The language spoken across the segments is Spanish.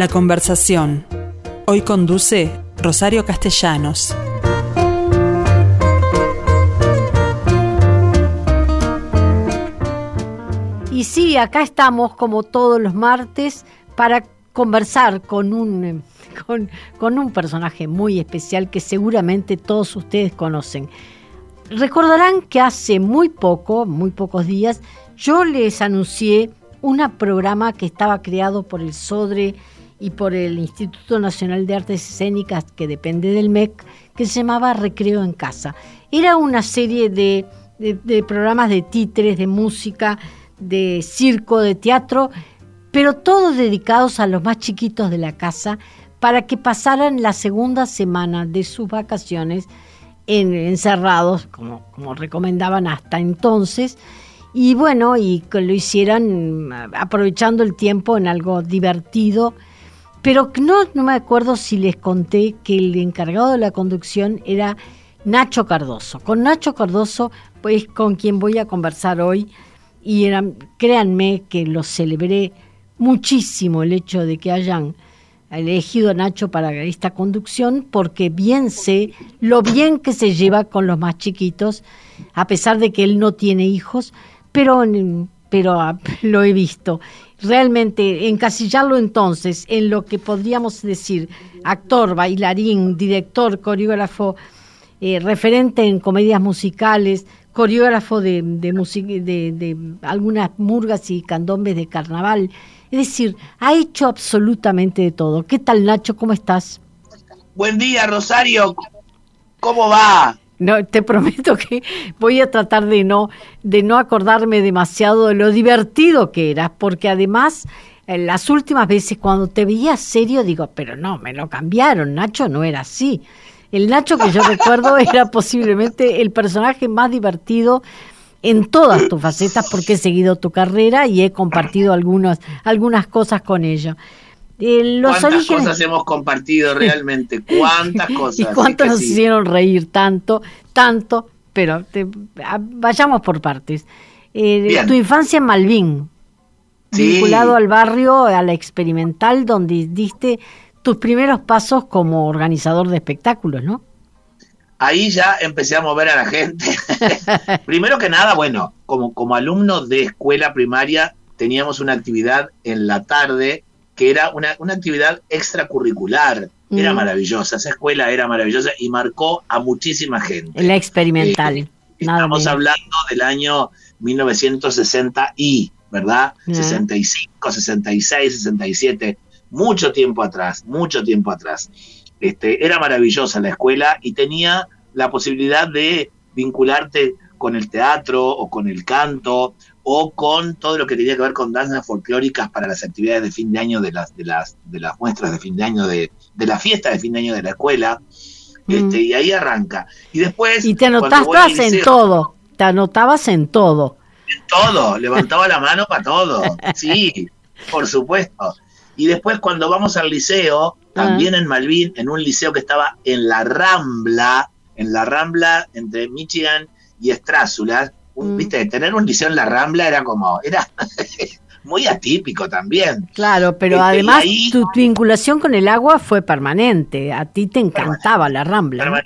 La conversación. Hoy conduce Rosario Castellanos. Y sí, acá estamos como todos los martes para conversar con un, con, con un personaje muy especial que seguramente todos ustedes conocen. Recordarán que hace muy poco, muy pocos días, yo les anuncié un programa que estaba creado por el SODRE y por el Instituto Nacional de Artes Escénicas, que depende del MEC, que se llamaba Recreo en Casa. Era una serie de, de programas de títeres, de música, de circo, de teatro, pero todos dedicados a los más chiquitos de la casa para que pasaran la segunda semana de sus vacaciones en, encerrados, como, como recomendaban hasta entonces, y bueno, y que lo hicieran aprovechando el tiempo en algo divertido. Pero no, no me acuerdo si les conté que el encargado de la conducción era Nacho Cardoso. Con Nacho Cardoso, pues con quien voy a conversar hoy, y eran, créanme que lo celebré muchísimo el hecho de que hayan elegido a Nacho para esta conducción porque bien sé lo bien que se lleva con los más chiquitos, a pesar de que él no tiene hijos, pero, pero ah, lo he visto. Realmente encasillarlo entonces en lo que podríamos decir actor, bailarín, director, coreógrafo, eh, referente en comedias musicales, coreógrafo de, de, algunas murgas y candombes de carnaval. Es decir, ha hecho absolutamente de todo. ¿Qué tal, Nacho? ¿Cómo estás? Buen día, Rosario. ¿Cómo va? No, te prometo que voy a tratar de no, de no acordarme demasiado de lo divertido que eras, porque además las últimas veces cuando te veía serio digo, pero no, me lo cambiaron, Nacho no era así. El Nacho que yo recuerdo era posiblemente el personaje más divertido en todas tus facetas porque he seguido tu carrera y he compartido algunas, algunas cosas con ella. Eh, los ¿Cuántas cosas hemos compartido realmente? ¿Cuántas cosas? ¿Y cuántas nos hicieron reír tanto, tanto? Pero vayamos por partes. Eh, tu infancia en Malvin, vinculado al barrio, a la experimental, donde diste tus primeros pasos como organizador de espectáculos, ¿no? ahí ya empecé a mover a la gente. Primero que nada, bueno, como, como alumno de escuela primaria teníamos una actividad en la tarde que era una, una actividad extracurricular. Era mm. maravillosa, esa escuela era maravillosa y marcó a muchísima gente. La experimental. Eh, estamos hablando del año 1960 y, ¿verdad? 65, 66, 67, mucho tiempo atrás, mucho tiempo atrás. Este, era maravillosa la escuela y tenía la posibilidad de vincularte con el teatro o con el canto o con todo lo que tenía que ver con danzas folclóricas para las actividades de fin de año de las de las de las muestras de fin de año de, de la fiesta de fin de año de la escuela mm. este, y ahí arranca. Y después y te anotabas en todo te anotabas en todo. en todo levantaba la mano para todo sí por supuesto. Y después cuando vamos al liceo también en Malvin, en un liceo que estaba en la Rambla, en la Rambla entre Michigan y Mm. Viste, tener un liceo en la Rambla era como, era muy atípico también. Claro, pero este, además tu, vinculación con el agua fue permanente, a ti te encantaba la Rambla.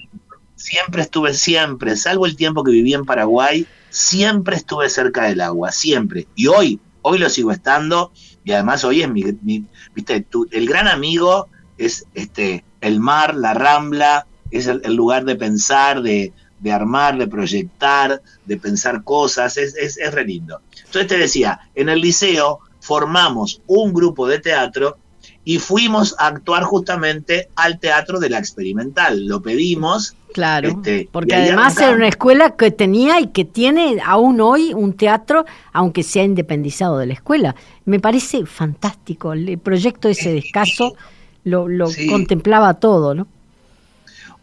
Siempre estuve, siempre, salvo el tiempo que viví en Paraguay, siempre estuve cerca del agua, siempre. Y hoy, hoy lo sigo estando, y además hoy es mi, viste, el gran amigo es este, el mar, la rambla, es el, lugar de pensar, de, armar, de proyectar, de pensar cosas, es, es, es re lindo. Entonces te decía, en el liceo formamos un grupo de teatro y fuimos a actuar justamente al teatro de la experimental. Lo pedimos. Claro, este, porque además era una escuela que tenía y que tiene aún hoy un teatro, aunque sea independizado de la escuela. Me parece fantástico el proyecto ese de escaso lo, contemplaba todo, ¿no?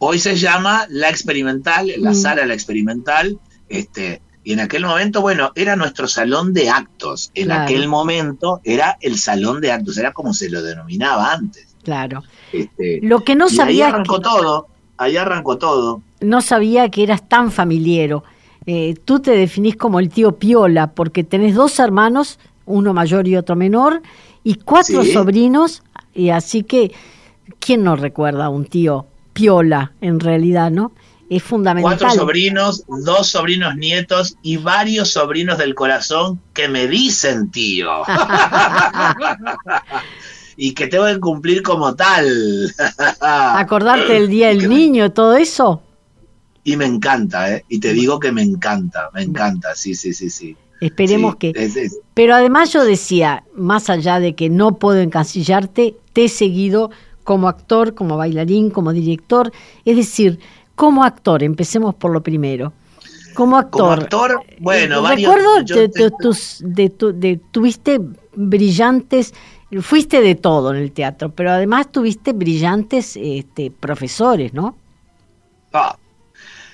Hoy se llama La Experimental, la mm. sala La Experimental, este, y en aquel momento, bueno, era nuestro salón de actos. En aquel momento era el salón de actos, era como se lo denominaba antes. Claro. Este, lo que no sabía. Ahí arrancó todo, ahí arrancó todo. No sabía que eras tan familiero. Eh, tú te definís como el tío Piola, porque tenés dos hermanos, uno mayor y otro menor, y cuatro sobrinos Y así que, ¿quién no recuerda a un tío piola en realidad, no? Es fundamental. Cuatro sobrinos, dos sobrinos nietos y varios sobrinos del corazón que me dicen tío. y que tengo que cumplir como tal. Acordarte del Día del Niño, todo eso. Y me encanta, ¿eh? Y te digo que me encanta, me encanta, sí, sí, sí, sí. Esperemos que... Pero además yo decía, más allá de que no puedo encasillarte, te he seguido como actor, como bailarín, como director, es decir, como actor, empecemos por lo primero. Como actor. Como actor, bueno, eh, Recuerdo de, tus, de, tuviste brillantes, fuiste de todo en el teatro, pero además tuviste brillantes este, profesores, ¿no? Ah,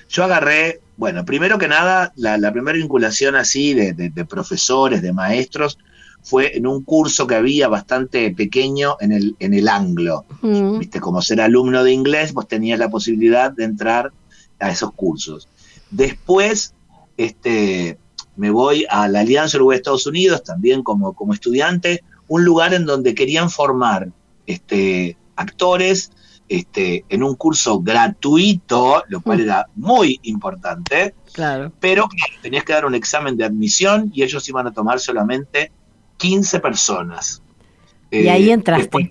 yo agarré, bueno, primero que nada, la, primera vinculación así de, profesores, de maestros, fue en un curso que había bastante pequeño en el, en el anglo. Mm. Viste, como ser alumno de inglés, vos tenías la posibilidad de entrar a esos cursos. Después, este, me voy a la Alianza Uruguay Estados Unidos, también como, como estudiante, un lugar en donde querían formar este, actores este, en un curso gratuito, lo cual mm. era muy importante, claro. pero tenías que dar un examen de admisión y ellos iban a tomar solamente 15 personas. Y ahí eh, entraste.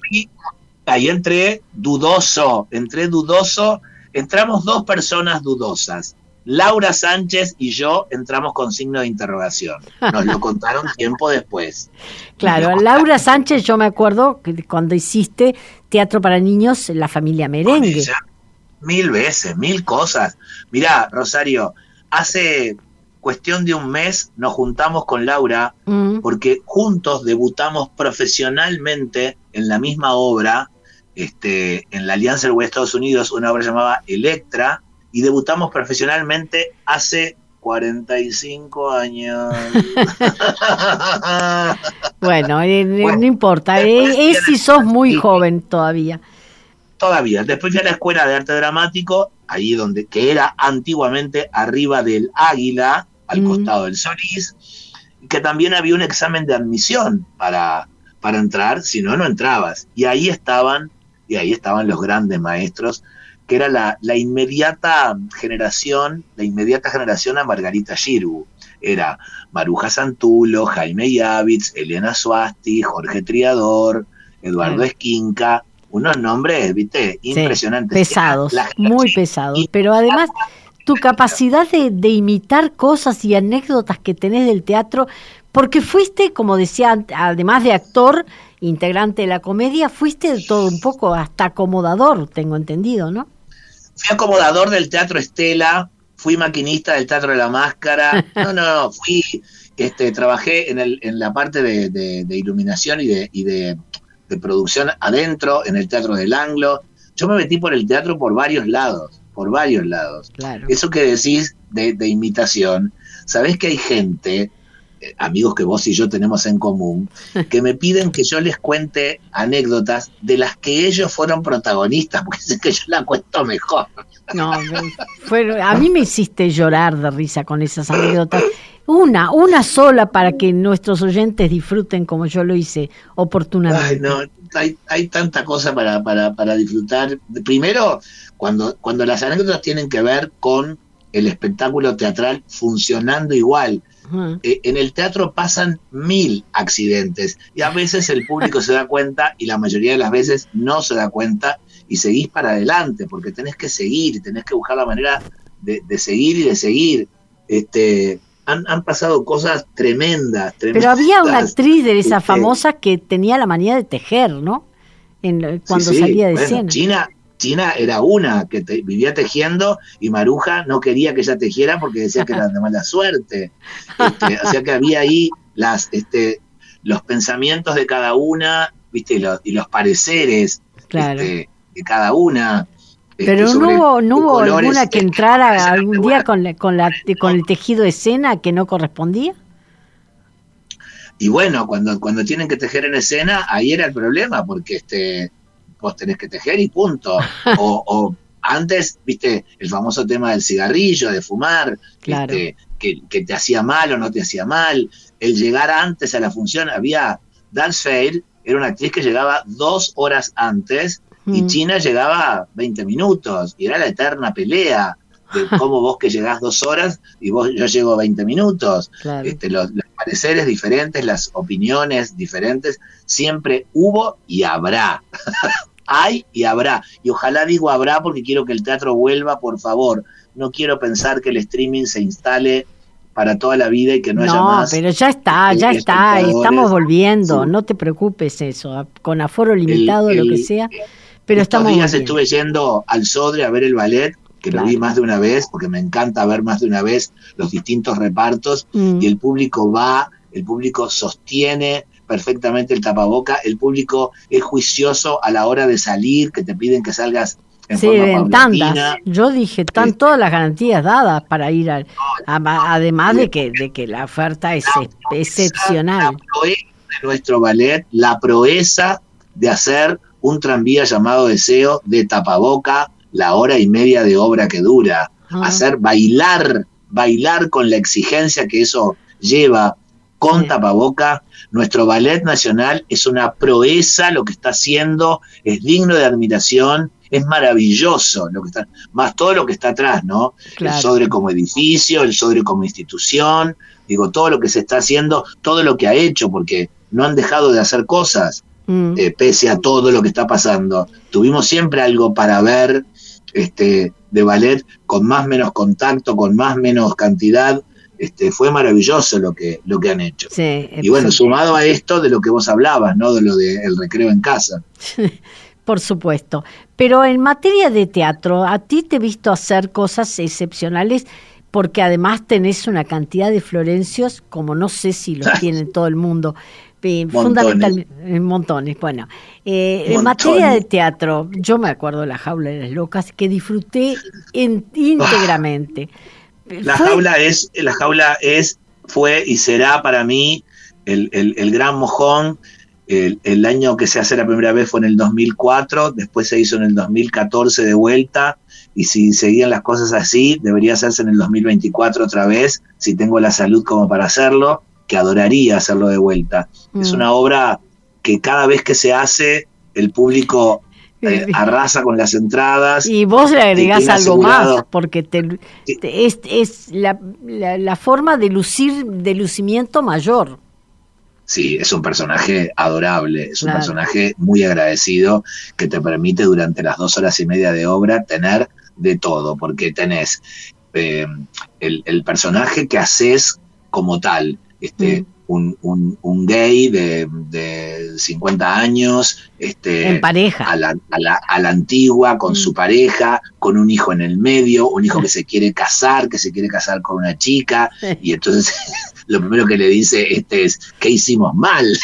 ahí entré dudoso, entré dudoso, entramos dos personas dudosas. Laura Sánchez y yo entramos con signo de interrogación. Nos lo contaron tiempo después. Claro, Laura Sánchez, yo me acuerdo que cuando hiciste teatro para niños, la familia merengue. mil veces, mil cosas. Mirá, Rosario, hace cuestión de un mes nos juntamos con Laura mm. Porque juntos debutamos profesionalmente en la misma obra, este, en la Alianza del Estados Unidos, una obra llamada Electra, y debutamos profesionalmente hace 45 años. bueno, eh, no importa, eh, es, si sos muy joven todavía. Todavía. Después fui a la Escuela de Arte Dramático, ahí donde, que era antiguamente arriba del Águila, al mm. costado del Solís, que también había un examen de admisión para, para entrar, si no, no entrabas. Y ahí estaban, y ahí estaban los grandes maestros, que era la, la inmediata generación, la inmediata generación a Margarita Girgu. Era Maruja Santulo, Jaime Yavitz, Elena Suasti, Jorge Triador, Eduardo Esquinca, unos nombres, viste, impresionantes. pesados, muy pesados. Pero además tu capacidad de, imitar cosas y anécdotas que tenés del teatro, porque fuiste, como decía, además de actor, integrante de la comedia, fuiste de todo un poco hasta acomodador, tengo entendido, ¿no? Fui acomodador del Teatro Estela, fui maquinista del Teatro de la Máscara, no, no, no, fui, este, trabajé en, el, en la parte de, iluminación y, de, y de, de producción adentro, en el Teatro del Anglo. Yo me metí por el teatro por varios lados por varios lados. Eso que decís de, imitación, sabés que hay gente, eh, amigos que vos y yo tenemos en común, que me piden que yo les cuente anécdotas de las que ellos fueron protagonistas, porque sé que yo la cuento mejor. No, a mí me hiciste llorar de risa con esas anécdotas. Una, una sola para que nuestros oyentes disfruten como yo lo hice oportunamente. Ay, no, hay, hay tanta cosa para, para, para disfrutar. Primero, cuando, cuando las anécdotas tienen que ver con el espectáculo teatral funcionando igual. Eh, en el teatro pasan mil accidentes y a veces el público se da cuenta y la mayoría de las veces no se da cuenta y seguís para adelante porque tenés que seguir y tenés que buscar la manera de, seguir y de seguir. Este, han, han, pasado cosas tremendas, Pero había una actriz de esa este, famosa que tenía la manía de tejer, ¿no? En, cuando salía de escena. China, China era una que vivía tejiendo y Maruja no quería que ella tejiera porque decía que era de mala suerte. Este, o sea que había ahí las, este, los pensamientos de cada una, viste, y los, y los pareceres este, de cada una. Este, Pero no hubo, no hubo alguna que entrara algún día con, con, la, con el tejido de escena que no correspondía. Y bueno, cuando, cuando tienen que tejer en escena, ahí era el problema, porque este, vos tenés que tejer y punto. o, antes, viste, el famoso tema del cigarrillo, de fumar, este, que, te hacía mal o no te hacía mal, el llegar antes a la función, había Dance Fair, era una actriz que llegaba dos horas antes y Mm. China llegaba 20 minutos y era la eterna pelea de cómo vos que llegás dos horas y vos yo llego 20 minutos. Claro. Este, los, los pareceres diferentes, las opiniones diferentes, siempre hubo y habrá. Hay y habrá. Y ojalá digo habrá porque quiero que el teatro vuelva, por favor. No quiero pensar que el streaming se instale para toda la vida y que no, haya No, más. pero ya está, este, ya está, espectadores. estamos volviendo, Sí. no te preocupes eso, con aforo limitado, lo que el- sea, pero Estos estamos días estuve yendo al Sodre a ver el ballet, que Claro. lo vi más de una vez, porque me encanta ver más de una vez los distintos repartos, Mm. y el público va, el público sostiene perfectamente el tapaboca, el público es juicioso a la hora de salir, que te piden que salgas en Sí, en tandas. Yo dije, están todas las garantías dadas para ir al. Además de que, de que la oferta es ex- La excepcional. proeza de nuestro ballet, la proeza de hacer un tranvía llamado Deseo de tapaboca, la hora y media de obra que dura. Hacer bailar, bailar con la exigencia que eso lleva con Sí. tapaboca. Nuestro ballet nacional es una proeza lo que está haciendo, es digno de admiración, es maravilloso lo que está, más todo lo que está atrás, ¿no? Claro. El Sodre como edificio, el Sodre como institución, digo, todo lo que se está haciendo, todo lo que ha hecho, porque no han dejado de hacer cosas Mm. eh, pese a todo lo que está pasando. Tuvimos siempre algo para ver este, de ballet con más menos contacto, con más menos cantidad. Este, fue maravilloso lo que, lo que han hecho. Sí, Y bueno, sumado a esto de lo que vos hablabas, ¿no? De lo del recreo en casa. por supuesto. Pero en materia de teatro, a ti te he visto hacer cosas excepcionales porque además tenés una cantidad de florencios como no sé si los tiene todo el mundo. Eh, Montones. fundamental en montones bueno eh, en materia de teatro yo me acuerdo de la jaula de las locas que disfruté en- íntegramente La Fue- jaula es, la jaula es, fue y será para mí el, el- el gran mojón. El, el año que se hace la primera vez fue en el 2004, después se hizo en el 2014 de vuelta, y si seguían las cosas así, debería hacerse en el 2024 otra vez, si tengo la salud como para hacerlo, que adoraría hacerlo de vuelta. Es Mm. una obra que cada vez que se hace, el público eh, arrasa con las entradas. Y vos le agregás algo más, porque te, es, es la, la, la forma de lucir, de lucimiento mayor. Sí, es un personaje adorable, es un Claro. personaje muy agradecido que te permite durante las dos horas y media de obra tener de todo, porque tenés eh, el, el personaje que haces como tal, este, un, un- un gay de, de 50 años, este, en pareja. a la, a la- a la antigua, con Mm. su pareja, con un hijo en el medio, un hijo que se quiere casar, que se quiere casar con una chica, y entonces lo primero que le dice este es, ¿qué hicimos mal?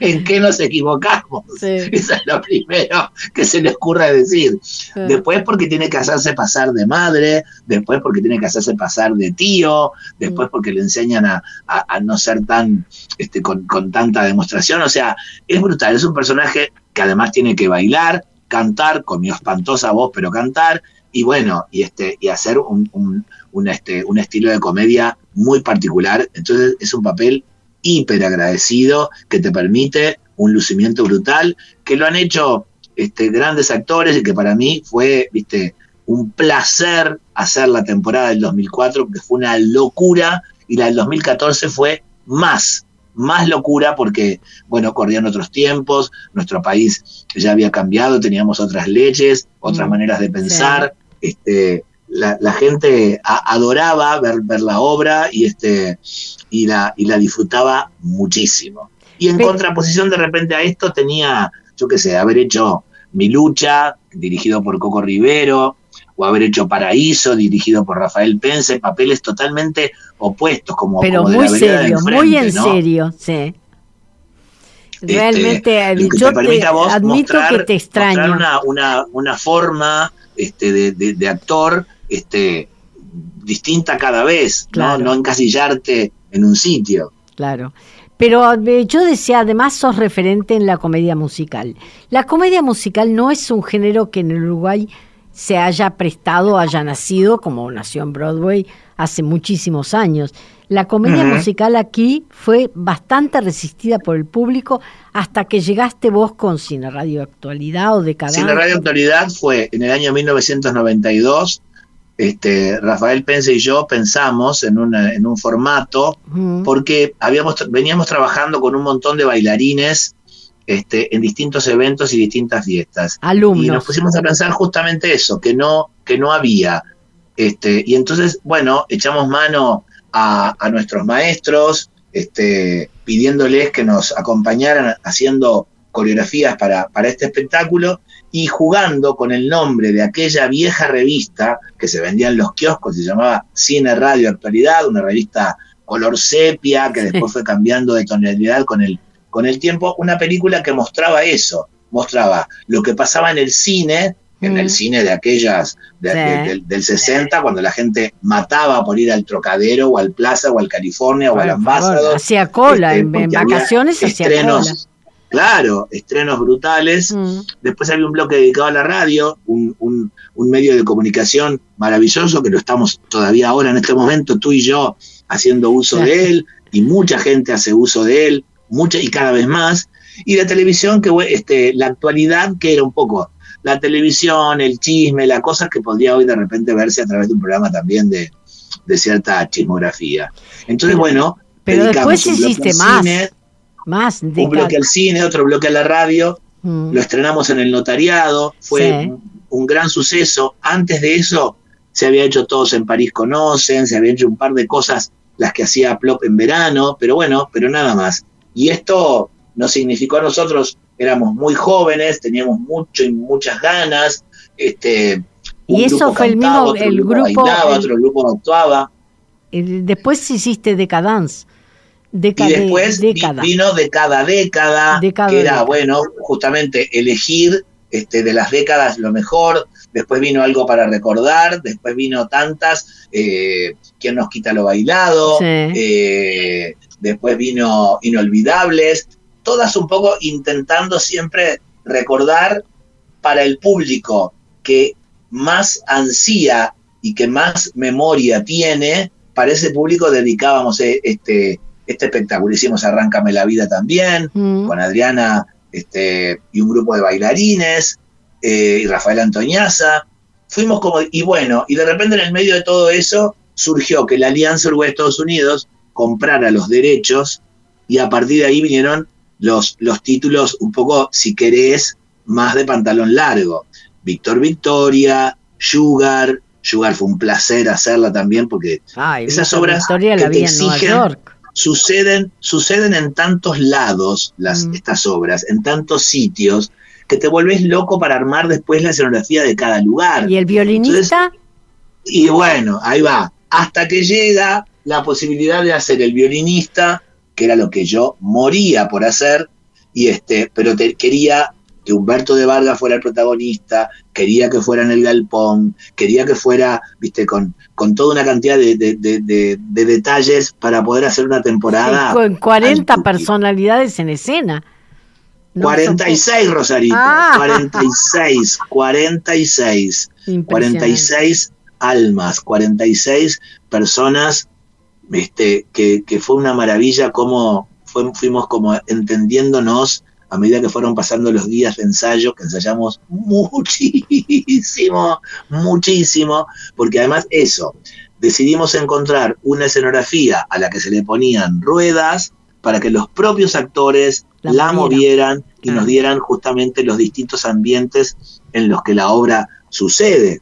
¿En qué nos equivocamos? Sí. Eso es lo primero que se le ocurre decir. Después porque tiene que hacerse pasar de madre, después porque tiene que hacerse pasar de tío, después Mm. porque le enseñan a, a- a no ser tan, este, con, con tanta demostración. O sea, es brutal, es un personaje que además tiene que bailar, cantar, con mi espantosa voz, pero cantar, y bueno, y este, y hacer un, un, un, este, un estilo de comedia muy particular. Entonces es un papel hiper agradecido que te permite un lucimiento brutal, que lo han hecho este, grandes actores y que para mí fue, viste, un placer hacer la temporada del 2004, porque fue una locura, y la del 2014 fue más, más locura, porque, bueno, corrían otros tiempos, nuestro país ya había cambiado, teníamos otras leyes, otras Mm, maneras de pensar, este, la, la gente a- adoraba ver, ver la obra y, este, y, la, y la disfrutaba muchísimo. Y en contraposición de repente a esto tenía, yo qué sé, haber hecho Mi Lucha, dirigido por Coco Rivero, o haber hecho Paraíso, dirigido por Rafael Pence, papeles totalmente opuestos, como, Pero como de muy la serio, muy en ¿no? serio, sí. Este, Realmente, que yo te admito mostrar- que te extraño. una, una, una forma este, de, de- de actor este, distinta cada vez, Claro. ¿no? no encasillarte en un sitio. Claro. Pero eh, yo decía, además sos referente en la comedia musical. La comedia musical no es un género que en el Uruguay se haya prestado, haya nacido, como nació en Broadway hace muchísimos años. La comedia musical aquí fue bastante resistida por el público hasta que llegaste vos con Cine Radio Actualidad o Decadencia. Cine Radio Actualidad fue en el año 1992. Este, Rafael Pense y yo pensamos en, en un formato porque habíamos, veníamos trabajando con un montón de bailarines este, en distintos eventos y distintas fiestas. Alumnos. Y nos pusimos a pensar justamente eso, que no, que no había. Este, y entonces, bueno, echamos mano a, nuestros maestros, este, pidiéndoles que nos acompañaran haciendo coreografías para, para este espectáculo y jugando con el nombre de aquella vieja revista que se vendía en los kioscos, se llamaba Cine Radio Actualidad, una revista color sepia que después fue cambiando de tonalidad con el, con el tiempo, una película que mostraba eso, mostraba lo que pasaba en el cine en el cine de aquellas del 60, cuando la gente mataba por ir al Trocadero o al Plaza o al California o al Ambassador. Hacía cola, este, en, vacaciones hacía cola. Claro, estrenos brutales. Mm. Después había un bloque dedicado a la radio, un, un, medio de comunicación maravilloso que lo estamos todavía ahora en este momento, tú y yo, haciendo uso de él, y mucha gente hace uso de él, mucha y cada vez más. Y la televisión, que este, la actualidad, que era un poco la televisión, el chisme, la cosa que podría hoy de repente verse a través de un programa también de, cierta chismografía. Entonces, bueno, pero después hiciste más. Más un bloque al cine, otro bloque a la radio. Mm. Lo estrenamos en el notariado, fue un, gran suceso. Antes de eso, se había hecho Todos en París Conocen, se había hecho un par de cosas, las que hacía Plop en verano, pero bueno, pero nada más. Y esto nos significó a nosotros éramos muy jóvenes, teníamos mucho y muchas ganas. Este, y eso fue el mismo, el grupo. otro grupo actuaba. después hiciste Y después vino de cada década, que era, bueno, justamente elegir este, de las décadas lo mejor, después vino algo para recordar, después vino tantas, eh, ¿Quién nos quita lo bailado? Eh, después vino Inolvidables, todas un poco intentando siempre recordar para el público que más ansía y que más memoria tiene, para ese público dedicábamos eh, este, este espectáculo. Hicimos Arráncame la vida también, mm. con Adriana este, y un grupo de bailarines, eh, y Rafael Antoñaza. Fuimos como, y bueno, y de repente en el medio de todo eso surgió que la Alianza Uruguay-Estados Unidos comprara los derechos y a partir de ahí vinieron los, los títulos un poco, si querés, más de pantalón largo. Víctor Victoria, Sugar, Sugar fue un placer hacerla también porque esas obras que te exigen suceden, suceden en tantos lados las, mm. estas obras, en tantos sitios, que te vuelves loco para armar después la escenografía de cada lugar. ¿Y el violinista? y bueno, ahí va. Hasta que llega la posibilidad de hacer el violinista que era lo que yo moría por hacer, y este, pero te, que Humberto de Vargas fuera el protagonista, quería que fuera en el galpón, quería que fuera, viste, con, con toda una cantidad de, detalles para poder hacer una temporada. con 40 personalidades en escena. 46, Rosarito, 46, 46, 46 almas, 46 personas este, que, fue una maravilla cómo fuimos como entendiéndonos a medida que fueron pasando los días de ensayo, que ensayamos muchísimo, muchísimo, porque además eso, decidimos encontrar una escenografía a la que se le ponían ruedas para que los propios actores la, movieran y nos dieran justamente los distintos ambientes en los que la obra sucede.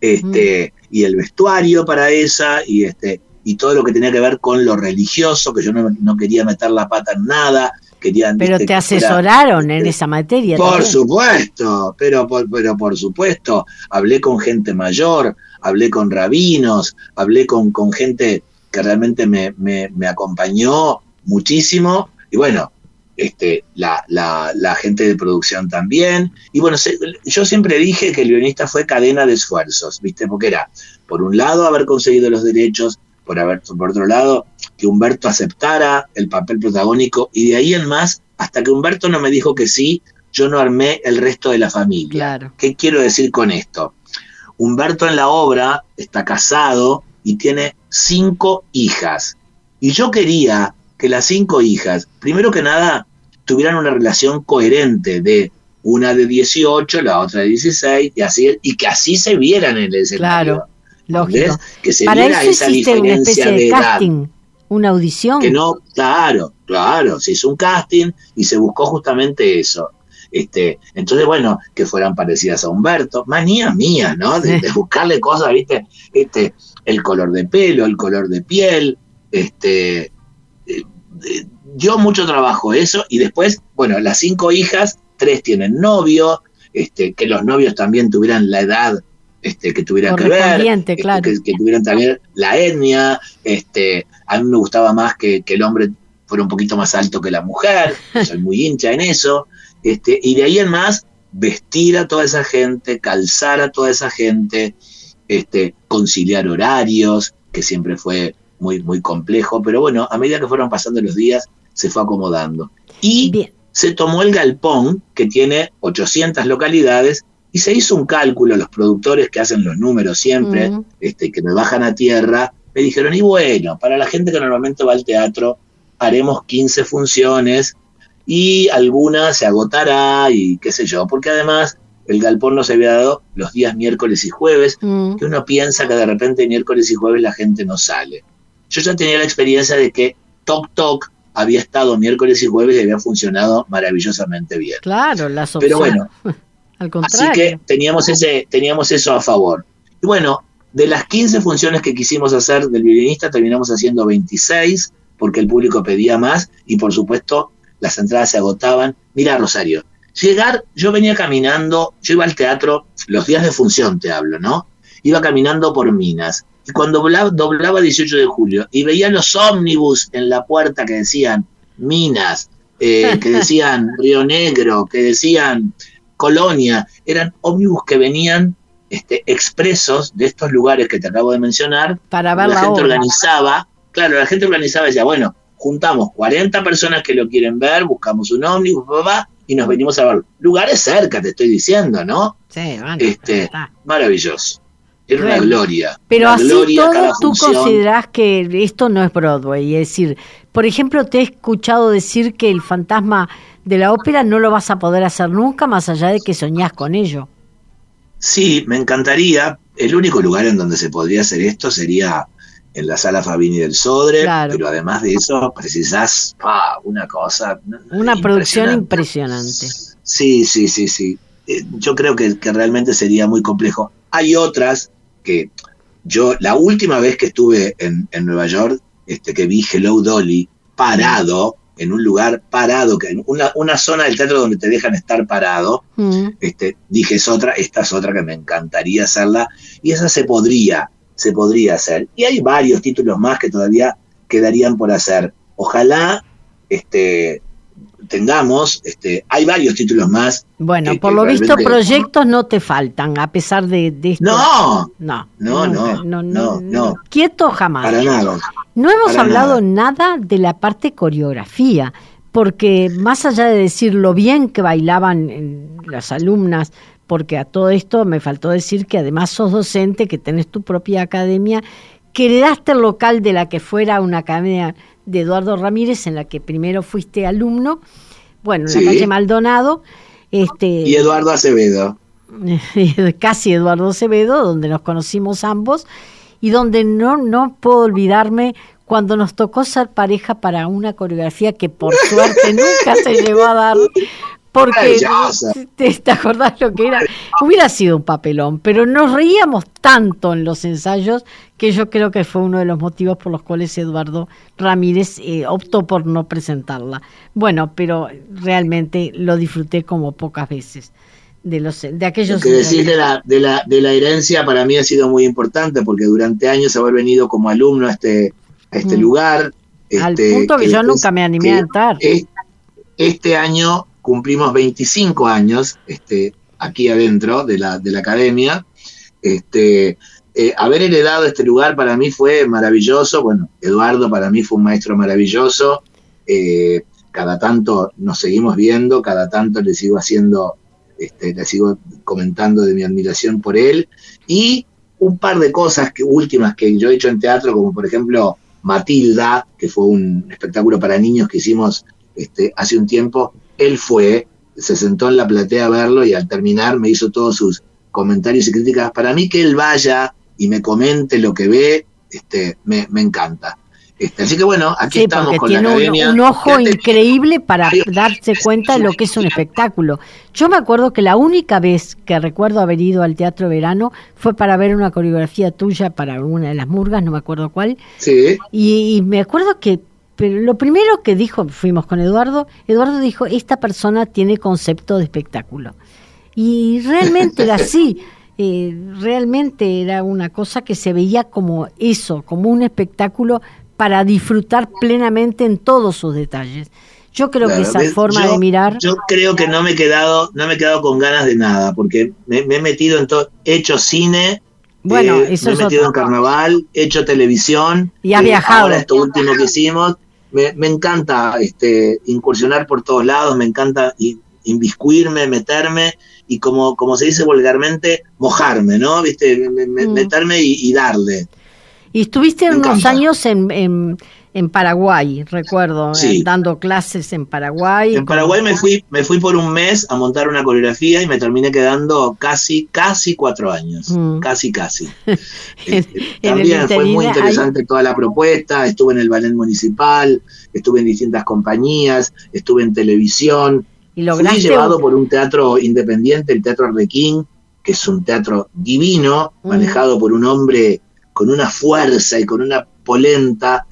Este, mm. y el vestuario para esa, y este, y todo lo que tenía que ver con lo religioso, que yo no, quería meter la pata en nada. Querían, pero te asesoraron en esa materia. Por supuesto, pero por, pero por supuesto, hablé con gente mayor, hablé con rabinos, hablé con, con gente que realmente me, me, acompañó muchísimo. Y bueno, este, la, la, la, gente de producción también. Y bueno, yo siempre dije que el guionista fue cadena de esfuerzos, ¿viste? Porque era, por un lado, haber conseguido los derechos por, haber, por otro lado, que Humberto aceptara el papel protagónico y de ahí en más, hasta que Humberto no me dijo que sí, yo no armé el resto de la familia. ¿Qué quiero decir con esto? Humberto en la obra está casado y tiene cinco hijas. Y yo quería que las cinco hijas, primero que nada, tuvieran una relación coherente de una de 18, la otra de 16, y, así, y que así se vieran en el escenario. Claro, lógico. Que se Para eso existe una especie de, edad. casting, una audición. Que no, claro, claro, se hizo un casting y se buscó justamente eso. Este, entonces, bueno, que fueran parecidas a Humberto, manía mía, ¿no? De, de buscarle cosas, ¿viste? Este, el color de pelo, el color de piel, este, eh, eh, dio mucho trabajo eso y después, bueno, las cinco hijas, tres tienen novio, este, que los novios también tuvieran la edad este, que tuviera que ver, este, claro. que, que tuvieran también la etnia, este, a mí me gustaba más que, que el hombre fuera un poquito más alto que la mujer, soy muy hincha en eso, este, y de ahí en más, vestir a toda esa gente, calzar a toda esa gente, este, conciliar horarios, que siempre fue muy, muy complejo, pero bueno, a medida que fueron pasando los días, se fue acomodando. Y Bien. se tomó el galpón, que tiene 800 localidades, y se hizo un cálculo, los productores que hacen los números siempre, este, que me bajan a tierra, me dijeron, y bueno, para la gente que normalmente va al teatro, haremos 15 funciones y alguna se agotará y qué sé yo, porque además el galpón no se había dado los días miércoles y jueves, Mm. que uno piensa que de repente miércoles y jueves la gente no sale. Yo ya tenía la experiencia de que Tok Tok había estado miércoles y jueves y había funcionado maravillosamente bien. Claro, las Pero opciones. bueno, Al Así que teníamos, ese, teníamos eso a favor. Y bueno, de las 15 funciones que quisimos hacer del violinista, terminamos haciendo 26, porque el público pedía más y por supuesto las entradas se agotaban. Mira, Rosario, llegar, yo venía caminando, yo iba al teatro, los días de función te hablo, ¿no? Iba caminando por Minas. Y cuando doblaba, doblaba 18 de julio y veía los ómnibus en la puerta que decían Minas, eh, que decían Río Negro, que decían Colonia, eran ómnibus que venían este, expresos de estos lugares que te acabo de mencionar. Para ver la la gente obra. organizaba, claro, la gente organizaba y decía, bueno, juntamos 40 personas que lo quieren ver, buscamos un ómnibus, papá, y nos venimos a ver. Lugares cerca, te estoy diciendo, ¿no? Sí, bueno, Este. Maravilloso. Era una gloria. Pero una así gloria todo, tú considerás que esto no es Broadway. Es decir, por ejemplo, te he escuchado decir que el fantasma de la ópera no lo vas a poder hacer nunca, más allá de que soñás con ello. Sí, me encantaría. El único lugar en donde se podría hacer esto sería en la sala Fabini del Sodre, Claro. pero además de eso precisás una cosa. Una producción impresionante. impresionante. Sí, sí, sí, sí. Eh, Yo creo que, que realmente sería muy complejo. Hay otras que yo, la última vez que estuve en, en Nueva York, este, que vi Hello Dolly parado, en un lugar parado, que en una, una zona del teatro donde te dejan estar parado, Mm. este, dije es otra, esta es otra que me encantaría hacerla, y esa se podría, se podría hacer. Y hay varios títulos más que todavía quedarían por hacer. Ojalá este, tengamos, este, hay varios títulos más. Bueno, que- por que lo visto proyectos no te faltan, a pesar de, de esto. No, No, No, nunca, no, no, no. Quieto jamás. para nada. No hemos Para hablado nada. de la parte coreografía, porque más allá de decir lo bien que bailaban las alumnas, porque a todo esto me faltó decir que además sos docente, que tenés tu propia academia, que heredaste el local de la que fuera una academia de Eduardo Ramírez, en la que primero fuiste alumno, bueno, en Sí. la calle Maldonado, este, Y Eduardo Acevedo. casi Eduardo Acevedo, donde nos conocimos ambos y donde no, no puedo olvidarme cuando nos tocó ser pareja para una coreografía que por suerte nunca se llegó a dar. Porque, Maravillosa. ¿te, te acordás lo que era? Hubiera sido un papelón, pero nos reíamos tanto en los ensayos que yo creo que fue uno de los motivos por los cuales Eduardo Ramírez eh, optó por no presentarla. Bueno, pero realmente lo disfruté como pocas veces de los de Lo aquellos que decís de la, de, la, de la herencia para mí ha sido muy importante porque durante años haber venido como alumno a este, a este Mm. lugar. Al este, punto que yo después- nunca me animé a entrar. es- Este año cumplimos 25 años este, aquí adentro de la, de la academia. Este, eh, haber heredado este lugar para mí fue maravilloso. Bueno, Eduardo para mí fue un maestro maravilloso. Eh, cada tanto nos seguimos viendo, cada tanto le sigo haciendo, este, le sigo comentando de mi admiración por él. Y un par de cosas que, últimas que yo he hecho en teatro, como por ejemplo Matilda, que fue un espectáculo para niños que hicimos este, hace un tiempo, él fue, se sentó en la platea a verlo y al terminar me hizo todos sus comentarios y críticas. Para mí que él vaya y me comente lo que ve, este, me encanta. Este, así que bueno, aquí estamos con tiene la academia. Un, un ojo increíble para darse cuenta de lo que es un espectáculo. Yo me acuerdo que la única vez que recuerdo haber ido al Teatro Verano fue para ver una coreografía tuya para una de las murgas, no me acuerdo cuál. Sí. Y, y me acuerdo que pero lo primero que dijo, fuimos con Eduardo, Eduardo dijo, esta persona tiene concepto de espectáculo. Y realmente era así, eh, realmente era una cosa que se veía como eso, como un espectáculo para disfrutar plenamente en todos sus detalles. Yo creo que esa forma yo, de mirar. Yo creo que no me he quedado, no me he quedado con ganas de nada, porque me, me he metido en todo, he hecho cine, bueno, eh, eso me he metido en carnaval, he hecho televisión. Y has eh, viajado. Ahora esto último que hicimos, me, me encanta este, incursionar por todos lados, me encanta inviscuirme, meterme y como, como se dice vulgarmente, mojarme, ¿no? ¿Viste? Me- me- Mm. Meterme y, y darle. Y estuviste Me unos encanta. años en, en, en Paraguay, recuerdo, Sí. eh, dando clases en Paraguay. En Paraguay me fui, me fui por un mes a montar una coreografía y me terminé quedando casi, casi cuatro años. Mm. Casi, casi. En- Este, en también fue muy interesante toda la propuesta. Estuve en el ballet municipal, estuve en distintas compañías, estuve en televisión. Y Fui llevado por un teatro independiente, el Teatro Arlequín, que es un teatro divino, Mm. manejado por un hombre con una fuerza y con una polenta,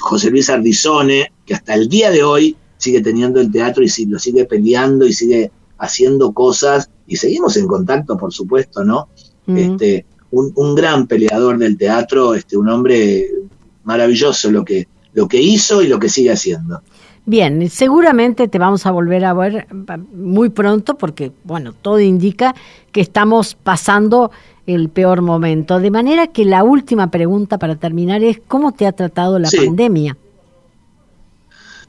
José Luis Ardizone, que hasta el día de hoy sigue teniendo el teatro y si- lo sigue peleando y sigue haciendo cosas, y seguimos en contacto, por supuesto, ¿no? Este, un, un gran peleador del teatro, este, un hombre maravilloso lo que, lo que hizo y lo que sigue haciendo. Bien, seguramente te vamos a volver a ver muy pronto porque, bueno, todo indica que estamos pasando el peor momento. De manera que la última pregunta para terminar es, ¿cómo te ha tratado la Sí. pandemia?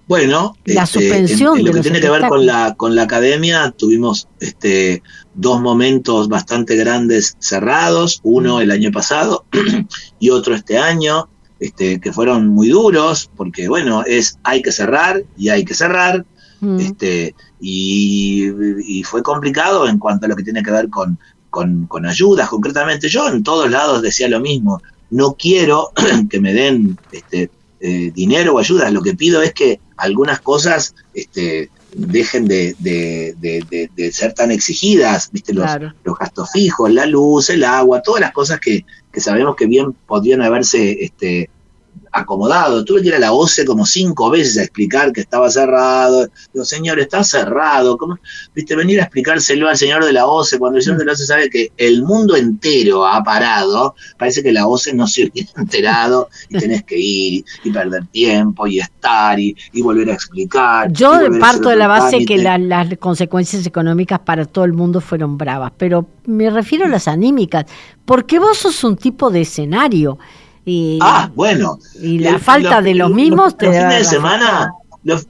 Bueno, La este, suspensión en, en lo de que tiene que ver con la con la academia tuvimos este dos momentos bastante grandes cerrados, uno el año pasado y otro este año, este que fueron muy duros porque bueno, es hay que cerrar y hay que cerrar, Mm. este y, y fue complicado en cuanto a lo que tiene que ver con, con, con ayudas concretamente. Yo en todos lados decía lo mismo, no quiero que me den este, eh, dinero o ayudas, lo que pido es que algunas cosas este, dejen de, de, de, de- de ser tan exigidas, ¿viste? Los, Claro. los gastos fijos, la luz, el agua, todas las cosas que, que sabemos que bien podrían haberse este, acomodado. Tuve que ir a la OCE como cinco veces a explicar que estaba cerrado. Digo, señor, está cerrado. ¿Cómo? Viste, venir a explicárselo al señor de la OCE cuando el señor de la OCE sabe que el mundo entero ha parado. Parece que la OCE no se hubiera enterado y tenés que ir y perder tiempo y estar y, y volver a explicar. Yo parto de la base que la- las consecuencias económicas para todo el mundo fueron bravas, pero me refiero a las anímicas, porque vos sos un tipo de escenario. Y, Ah, bueno. y la falta los- de los los- mismos te los fines de semana, los-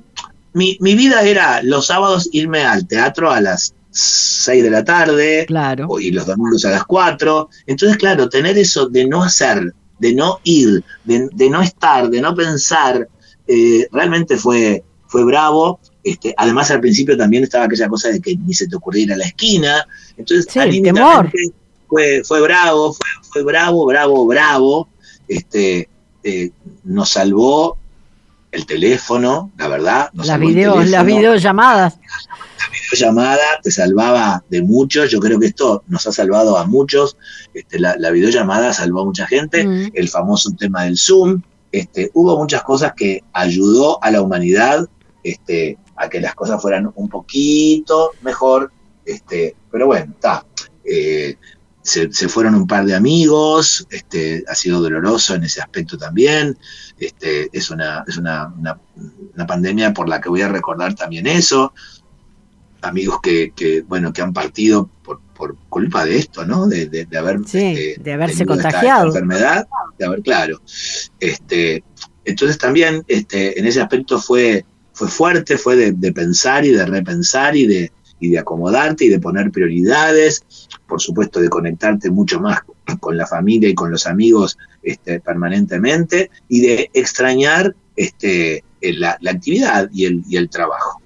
mi, mi vida era los sábados irme al teatro a las 6 de la tarde Claro. y los domingos a las 4. Entonces, claro, tener eso de no hacer, de no ir, de, de no estar, de no pensar, eh, realmente fue, fue bravo. Este, además, al principio también estaba aquella cosa de que ni se te ocurriera la esquina. Entonces, Sí, anímicamente fue, fue bravo, fue, fue bravo, bravo, bravo. Este, eh, nos salvó el teléfono, la verdad. Nos el video, las videollamadas. videollamada te salvaba de muchos. Yo creo que esto nos ha salvado a muchos. Este, la, la videollamada salvó a mucha gente. Mm. El famoso tema del Zoom. Este, hubo muchas cosas que ayudó a la humanidad este, a que las cosas fueran un poquito mejor. Este, pero bueno, está. Eh, se, se fueron un par de amigos, este, ha sido doloroso en ese aspecto también. Este, es una, es una, una, una pandemia por la que voy a recordar también eso. Amigos que, que bueno, que han partido por, por culpa de esto, ¿no? De, de, de haber Sí, este, de haberse esta- contagiado. esta enfermedad, de haber, claro. Este, entonces también este, en ese aspecto fue, fue fuerte, fue de, de pensar y de repensar y de, y de acomodarte y de poner prioridades, por supuesto de conectarte mucho más con la familia y con los amigos este, permanentemente y de extrañar este, la, actividad y el, y el trabajo.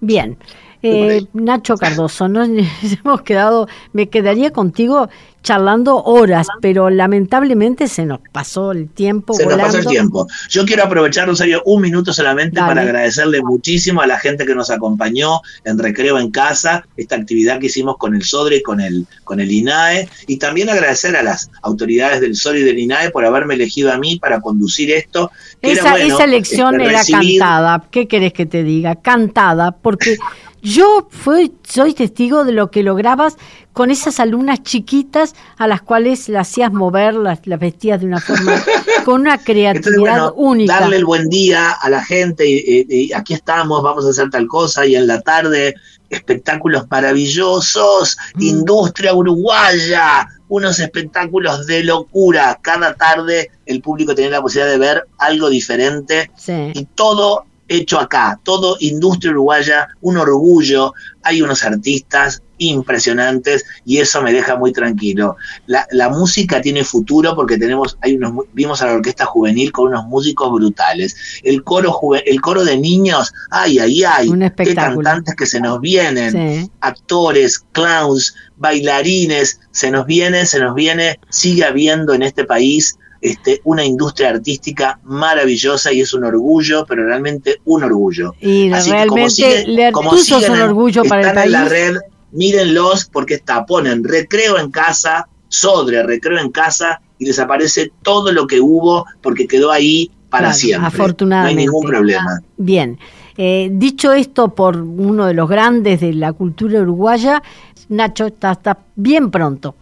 Bien. Eh, Nacho Cardoso, nos hemos quedado, me quedaría contigo charlando horas, pero lamentablemente se nos pasó el tiempo. Se nos pasó el tiempo. Yo quiero aprovechar, Rosario, un minuto solamente para agradecerle muchísimo a la gente que nos acompañó en Recreo en Casa, esta actividad que hicimos con el SODRE y con el, con el INAE, y también agradecer a las autoridades del SODRE y del INAE por haberme elegido a mí para conducir esto. Esa, esa elección este, era cantada, ¿qué querés que te diga? Cantada, porque yo fui, soy testigo de lo que lograbas con esas alumnas chiquitas a las cuales las hacías mover, las, las vestías de una forma, con una creatividad única. Darle el buen día a la gente, y, aquí estamos, vamos a hacer tal cosa, y en la tarde espectáculos maravillosos, mm. industria uruguaya, unos espectáculos de locura. Cada tarde el público tiene la posibilidad de ver algo diferente y todo hecho acá, todo industria uruguaya, un orgullo, hay unos artistas impresionantes y eso me deja muy tranquilo. La, música tiene futuro porque tenemos, hay unos, vimos a la orquesta juvenil con unos músicos brutales. El coro el coro de niños, ay, ay, ay, qué cantantes que se nos vienen, actores, clowns, bailarines, se nos viene, se nos viene, sigue habiendo en este país este, una industria artística maravillosa y es un orgullo, pero realmente un orgullo. Y realmente como es un orgullo para el país. en la red, mírenlos porque está, ponen recreo en casa, Sodre, recreo en casa y les aparece todo lo que hubo porque quedó ahí para siempre. Afortunadamente. No hay ningún problema. Bien. Eh, dicho esto por uno de los grandes de la cultura uruguaya, Nacho, hasta bien pronto.